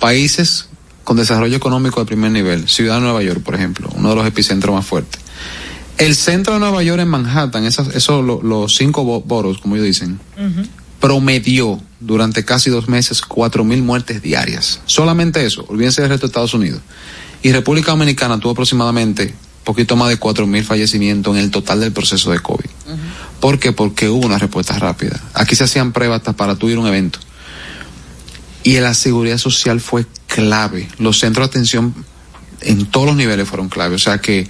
países con desarrollo económico de primer nivel, Ciudad de Nueva York, por ejemplo, uno de los epicentros más fuertes. El centro de Nueva York en Manhattan, esos, esos lo- los cinco bo- boroughs, como ellos dicen, promedió durante casi dos meses cuatro mil muertes diarias. Solamente eso, olvídense del resto de Estados Unidos. Y República Dominicana tuvo aproximadamente poquito más de cuatro mil fallecimientos en el total del proceso de COVID. ¿Por qué? Porque hubo una respuesta rápida. Aquí se hacían pruebas hasta para ir a un evento. Y la seguridad social fue clave. Los centros de atención en todos los niveles fueron clave. O sea que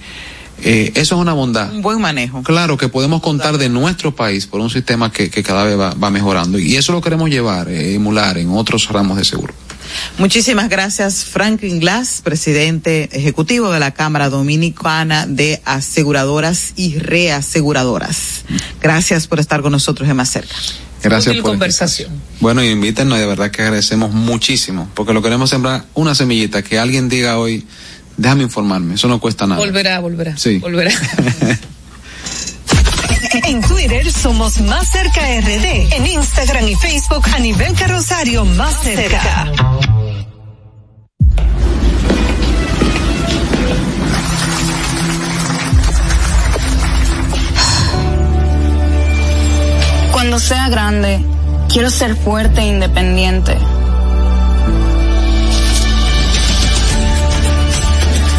eh, eso es una bondad. Un buen manejo. Claro que podemos contar de nuestro país por un sistema que, que cada vez va, va mejorando. Y eso lo queremos llevar, eh, emular en otros ramos de seguro. Muchísimas gracias, Franklin Glass, presidente ejecutivo de la Cámara Dominicana de Aseguradoras y Reaseguradoras. Gracias por estar con nosotros en Más Cerca. Gracias Útil por conversación. Bueno, y invítenos y de verdad que agradecemos muchísimo, porque lo queremos sembrar una semillita, que alguien diga hoy, déjame informarme, eso no cuesta nada. Volverá, volverá. Sí. Volverá. En Twitter somos Más Cerca RD. En Instagram y Facebook a nivel carrosario Más Cerca. Cuando sea grande, quiero ser fuerte e independiente.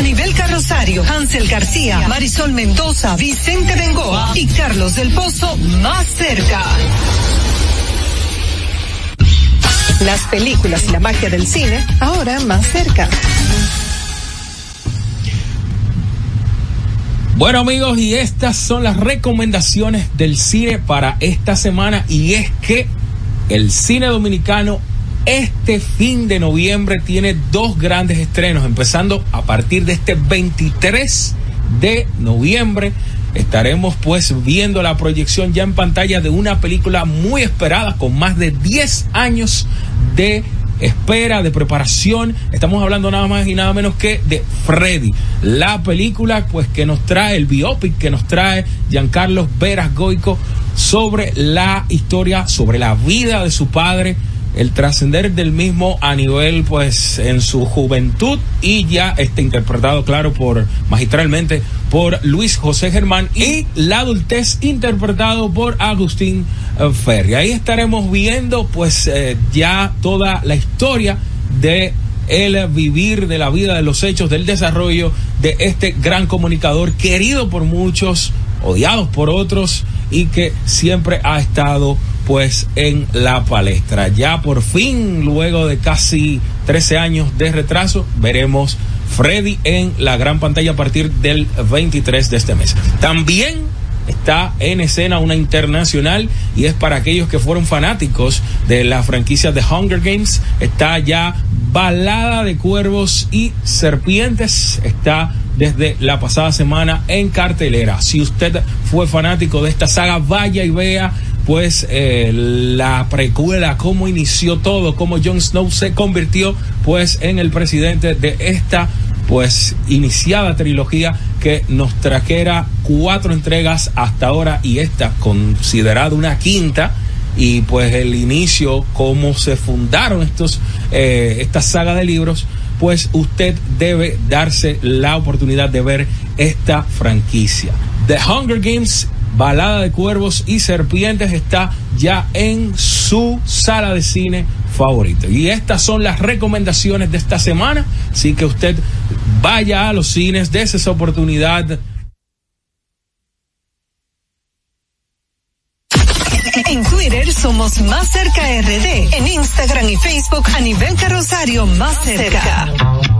Anibel Carrosario, Hansel García, Marisol Mendoza, Vicente Bengoa y Carlos del Pozo más cerca. Las películas y la magia del cine ahora más cerca. Bueno amigos, y estas son las recomendaciones del cine para esta semana y es que el cine dominicano este fin de noviembre tiene dos grandes estrenos, empezando a partir de este 23 de noviembre. Estaremos pues viendo la proyección ya en pantalla de una película muy esperada con más de 10 años de espera, de preparación. Estamos hablando nada más y nada menos que de Freddy. La película pues que nos trae, el biopic que nos trae Giancarlo Veras Goico sobre la historia, sobre la vida de su padre el trascender del mismo a nivel pues en su juventud y ya está interpretado claro por magistralmente por Luis José Germán y la adultez interpretado por Agustín eh, Ferri. Ahí estaremos viendo pues eh, ya toda la historia de el vivir de la vida, de los hechos, del desarrollo de este gran comunicador querido por muchos, odiados por otros y que siempre ha estado pues en la palestra. Ya por fin, luego de casi 13 años de retraso, veremos Freddy en la gran pantalla a partir del 23 de este mes. También está en escena una internacional y es para aquellos que fueron fanáticos de la franquicia de Hunger Games. Está ya Balada de Cuervos y Serpientes. Está desde la pasada semana en cartelera. Si usted fue fanático de esta saga, vaya y vea pues eh, la precuela, cómo inició todo, cómo Jon Snow se convirtió pues en el presidente de esta pues iniciada trilogía que nos trajera cuatro entregas hasta ahora y esta considerada una quinta y pues el inicio, cómo se fundaron estos, eh, esta saga de libros, pues usted debe darse la oportunidad de ver esta franquicia. The Hunger Games Balada de Cuervos y Serpientes está ya en su sala de cine favorito. Y estas son las recomendaciones de esta semana, así que usted vaya a los cines, dése esa oportunidad. En Twitter somos Más Cerca RD, en Instagram y Facebook a nivel carrosario Más Cerca.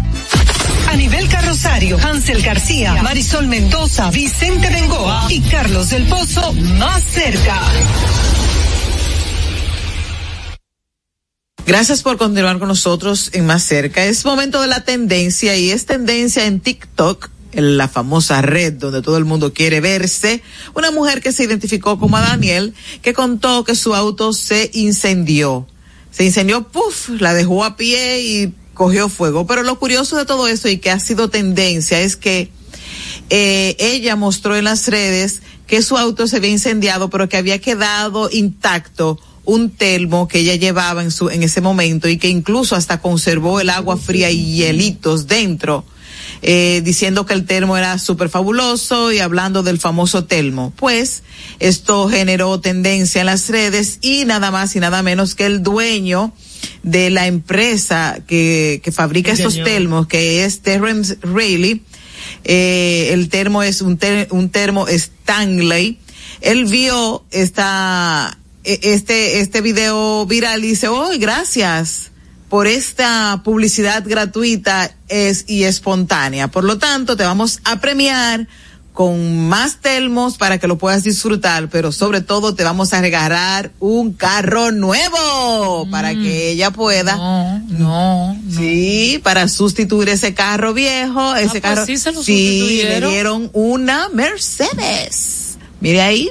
A nivel carrosario, Hansel García, Marisol Mendoza, Vicente Bengoa y Carlos del Pozo más cerca. Gracias por continuar con nosotros en Más Cerca. Es momento de la tendencia y es tendencia en TikTok, en la famosa red donde todo el mundo quiere verse. Una mujer que se identificó como a Daniel, que contó que su auto se incendió. Se incendió, puff, la dejó a pie y cogió fuego. Pero lo curioso de todo esto y que ha sido tendencia es que eh, ella mostró en las redes que su auto se había incendiado, pero que había quedado intacto un termo que ella llevaba en su en ese momento y que incluso hasta conservó el agua fría y hielitos dentro. Eh, diciendo que el termo era súper fabuloso y hablando del famoso termo. Pues esto generó tendencia en las redes y nada más y nada menos que el dueño de la empresa que, que fabrica Sí, estos señor. termos, que es Terrence Rayleigh, eh, el termo es un, ter- un termo Stanley. Él vio esta, e- este, este video viral y dice, oh, gracias por esta publicidad gratuita es, y espontánea. Por lo tanto, te vamos a premiar con más termos para que lo puedas disfrutar, pero sobre todo te vamos a regalar un carro nuevo para que ella pueda. Mm. No, no. Sí, para sustituir ese carro viejo, ese pues carro. sí se lo sí, le dieron una Mercedes. Mire ahí,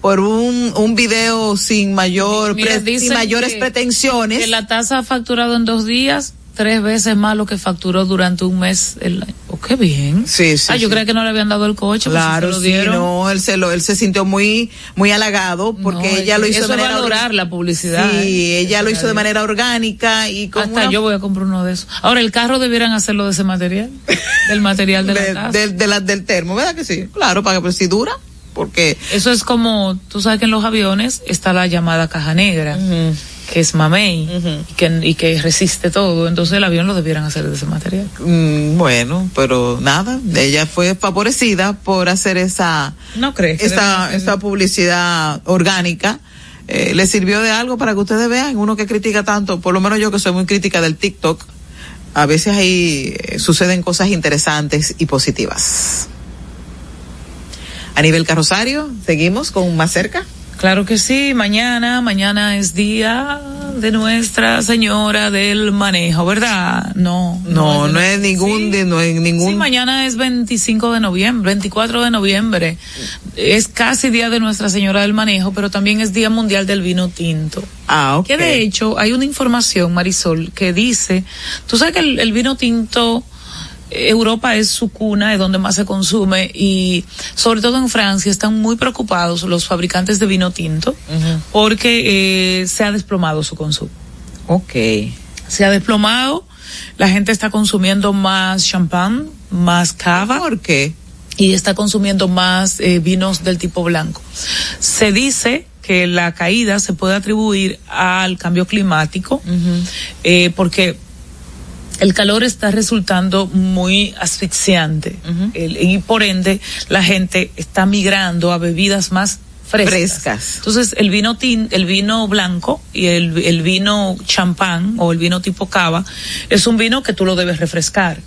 por un, un video sin mayor, Mira, pre- sin mayores que- pretensiones. Que la tasa ha facturado en dos días tres veces más lo que facturó durante un mes. El. Oh, qué bien. Sí, sí. Ah, yo sí. creía que no le habían dado el coche. pues, si Claro, se lo sí, no, él se lo, él se sintió muy, muy halagado porque No, ella lo hizo eso de manera valorar la publicidad. Sí, ¿eh? ella lo hizo de manera orgánica y con Hasta una- yo voy a comprar uno de esos. Ahora, el carro debieran hacerlo de ese material. del material de, de, la casa. de- de la- del termo, ¿verdad que sí? Claro, para que pues, si dura, porque Eso es como, tú sabes que en los aviones está la llamada caja negra, que es mamey, y, que, y que resiste todo. Entonces el avión lo debieran hacer de ese material. Mm, bueno, pero nada, ella fue favorecida por hacer esa, ¿No crees? esta publicidad orgánica. Eh, le sirvió de algo para que ustedes vean, uno que critica tanto, por lo menos yo que soy muy crítica del TikTok, a veces ahí eh, suceden cosas interesantes y positivas. A nivel carrosario, seguimos con más cerca. Claro que sí, mañana, mañana es día de Nuestra Señora del Manejo, ¿verdad? No. No, no, de- es ningún, Sí. de- no es ningún. Sí, mañana es 25 de noviembre, 24 de noviembre. Es casi día de Nuestra Señora del Manejo, pero también es Día Mundial del Vino Tinto. Ah, ok. Que de hecho hay una información, Marisol, que dice, tú sabes que el, el vino tinto, Europa es su cuna, es donde más se consume y sobre todo en Francia están muy preocupados los fabricantes de vino tinto porque eh, se ha desplomado su consumo. Ok. Se ha desplomado, la gente está consumiendo más champán, más cava. ¿Por qué? Y está consumiendo más eh, vinos del tipo blanco. Se dice que la caída se puede atribuir al cambio climático, eh, porque el calor está resultando muy asfixiante El- y por ende la gente está migrando a bebidas más frescas. Frescas. Entonces el vino tin, el vino blanco y el, el vino champán o el vino tipo cava es un vino que tú lo debes refrescar.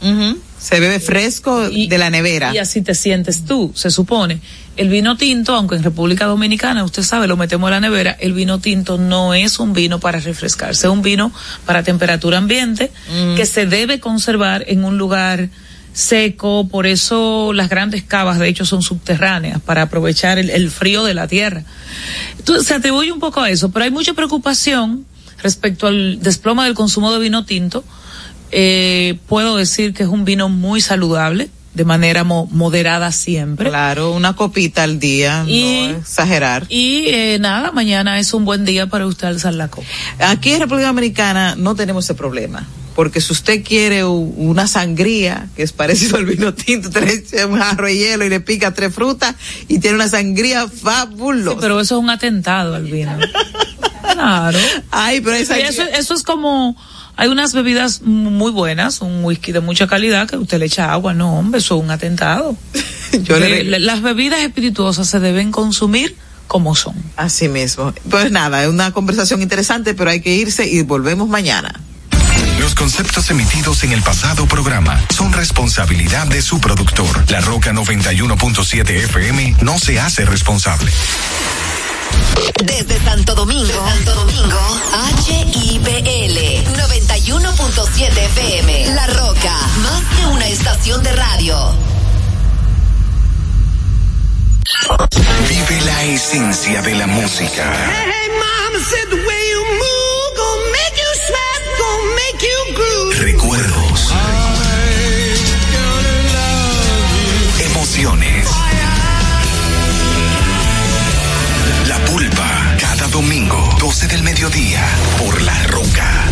Se bebe fresco de la nevera. Y así te sientes tú, se supone. El vino tinto, aunque en República Dominicana, usted sabe, lo metemos a la nevera, el vino tinto no es un vino para refrescarse, es un vino para temperatura ambiente Mm. que se debe conservar en un lugar seco, por eso las grandes cavas de hecho son subterráneas, para aprovechar el, el frío de la tierra. Entonces se atribuye un poco a eso, pero hay mucha preocupación respecto al desploma del consumo de vino tinto. Eh, puedo decir que es un vino muy saludable, de manera mo- moderada siempre. Claro, una copita al día, Y- no exagerar. Y eh, nada, mañana es un buen día para usted alzar la copa. Aquí en República Dominicana no tenemos ese problema, porque si usted quiere una sangría, que es parecido al vino tinto, echa un jarro de hielo y le pica tres frutas y tiene una sangría fabulosa. pero eso es un atentado al vino. Claro. Ay, pero esa- eso, eso es como, hay unas bebidas muy buenas, un whisky de mucha calidad que usted le echa agua, no, hombre, eso es un atentado. Yo le- las bebidas espirituosas se deben consumir como son. Así mismo. Pues nada, es una conversación interesante, pero hay que irse y volvemos mañana. Los conceptos emitidos en el pasado programa son responsabilidad de su productor. La Roca 91.7 FM no se hace responsable. Desde Santo Domingo, Santo Domingo, HIPL 91.7 FM. La Roca, más que una estación de radio. Vive la esencia de la música. Hey, mama said 12 del mediodía, por La Roca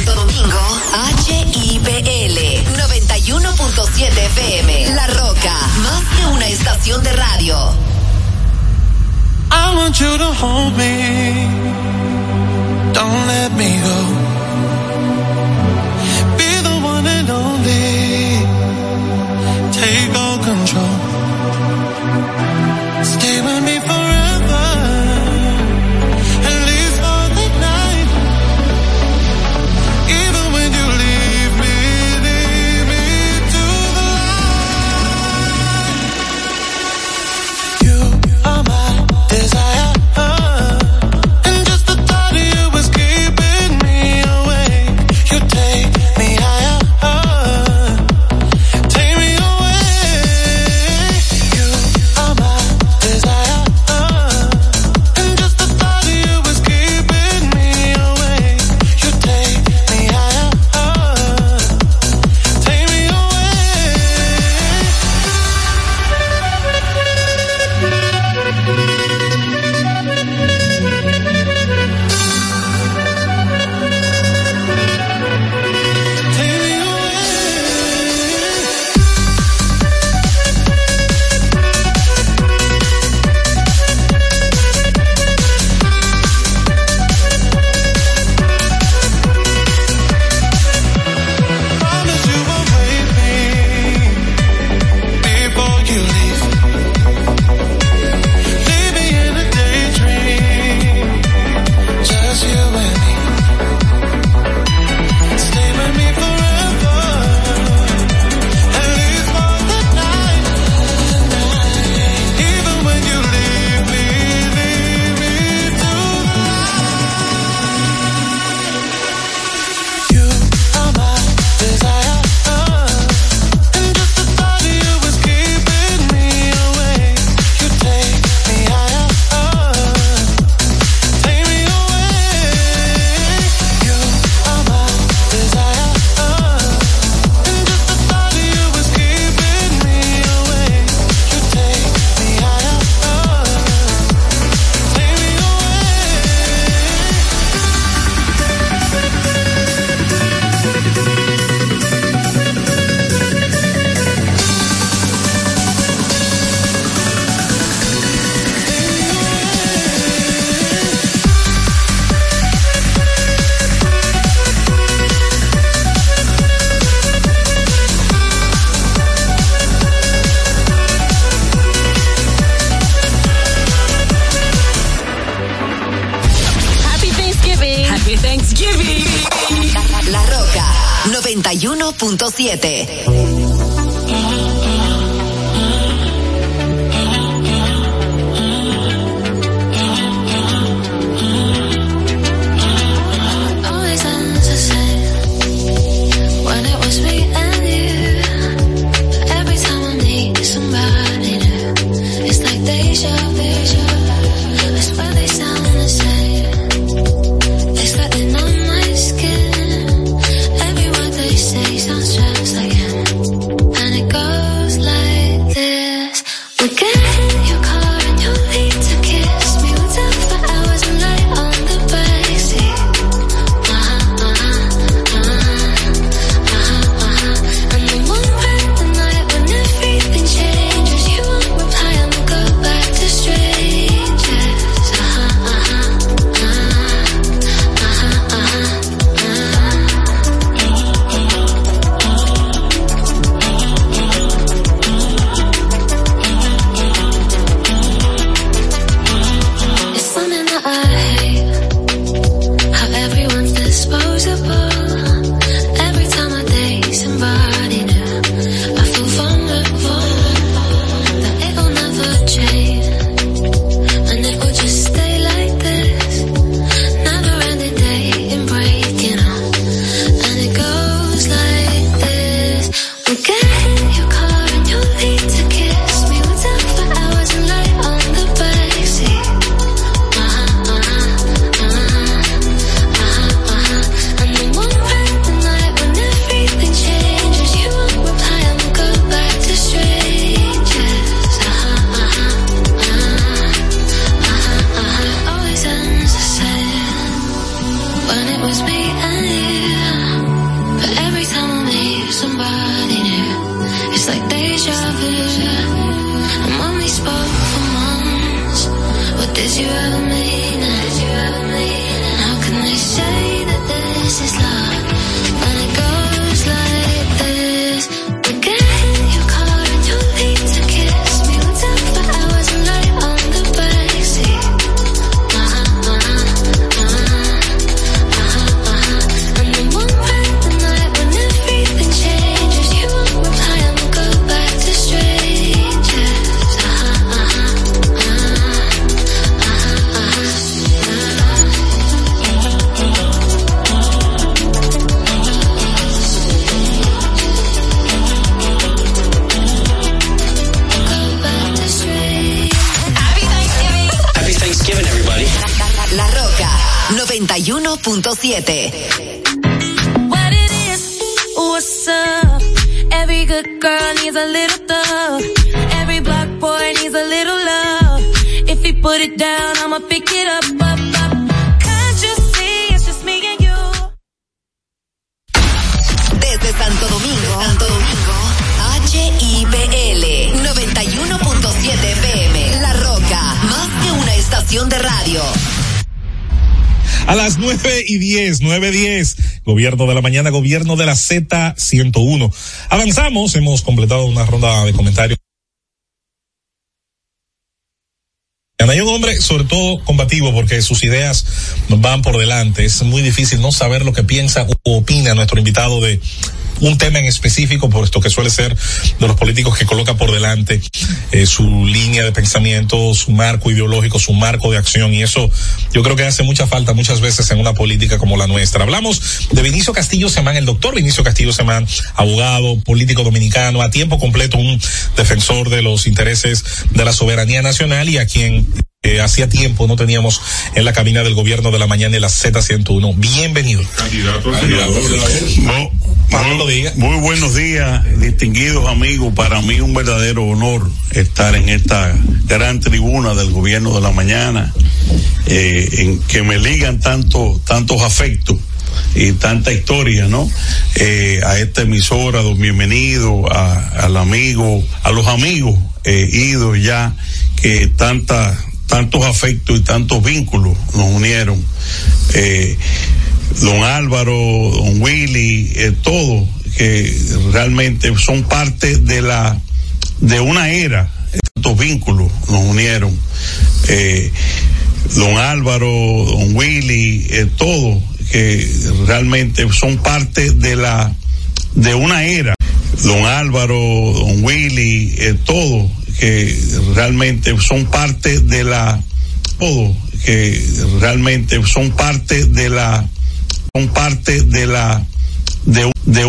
Santo Domingo, HIPL 91.7 FM. La Roca, más que una estación de radio. I want you to hold me. Don't let me go. 91.7. estación de radio. A las nueve y diez, nueve diez, gobierno de la mañana, gobierno de la Z 101. Avanzamos, hemos completado una ronda de comentarios. Hay un hombre, sobre todo combativo, porque sus ideas van por delante. Es muy difícil no saber lo que piensa o opina nuestro invitado de un tema en específico, puesto que suele ser de los políticos que coloca por delante eh, su línea de pensamiento, su marco ideológico, su marco de acción, y eso yo creo que hace mucha falta muchas veces en una política como la nuestra. Hablamos de Vinicio Castillo Semán, el doctor Vinicio Castillo Semán, abogado, político dominicano, a tiempo completo un defensor de los intereses de la soberanía nacional y a quien eh, hacía tiempo no teníamos en la cabina del gobierno de la mañana en la Z101. Bienvenido. Candidato No, Pablo diga. Muy buenos días, distinguidos amigos. Para mí un verdadero honor estar en esta gran tribuna del gobierno de la mañana, eh, en que me ligan tanto, tantos afectos y tanta historia, ¿no? Eh, a esta emisora, don bienvenido, a, al amigo, a los amigos eh, idos ya, que tanta, tantos afectos y tantos vínculos nos unieron. Eh, don Álvaro, don Willy, eh, todo, que realmente son parte de la, de una era, tantos vínculos nos unieron. Eh, don Álvaro, don Willy, eh, todo, que realmente son parte de la, de una era. Don Álvaro, don Willy, eh, todo, que realmente son parte de la, todo, que realmente son parte de la, son parte de la, de un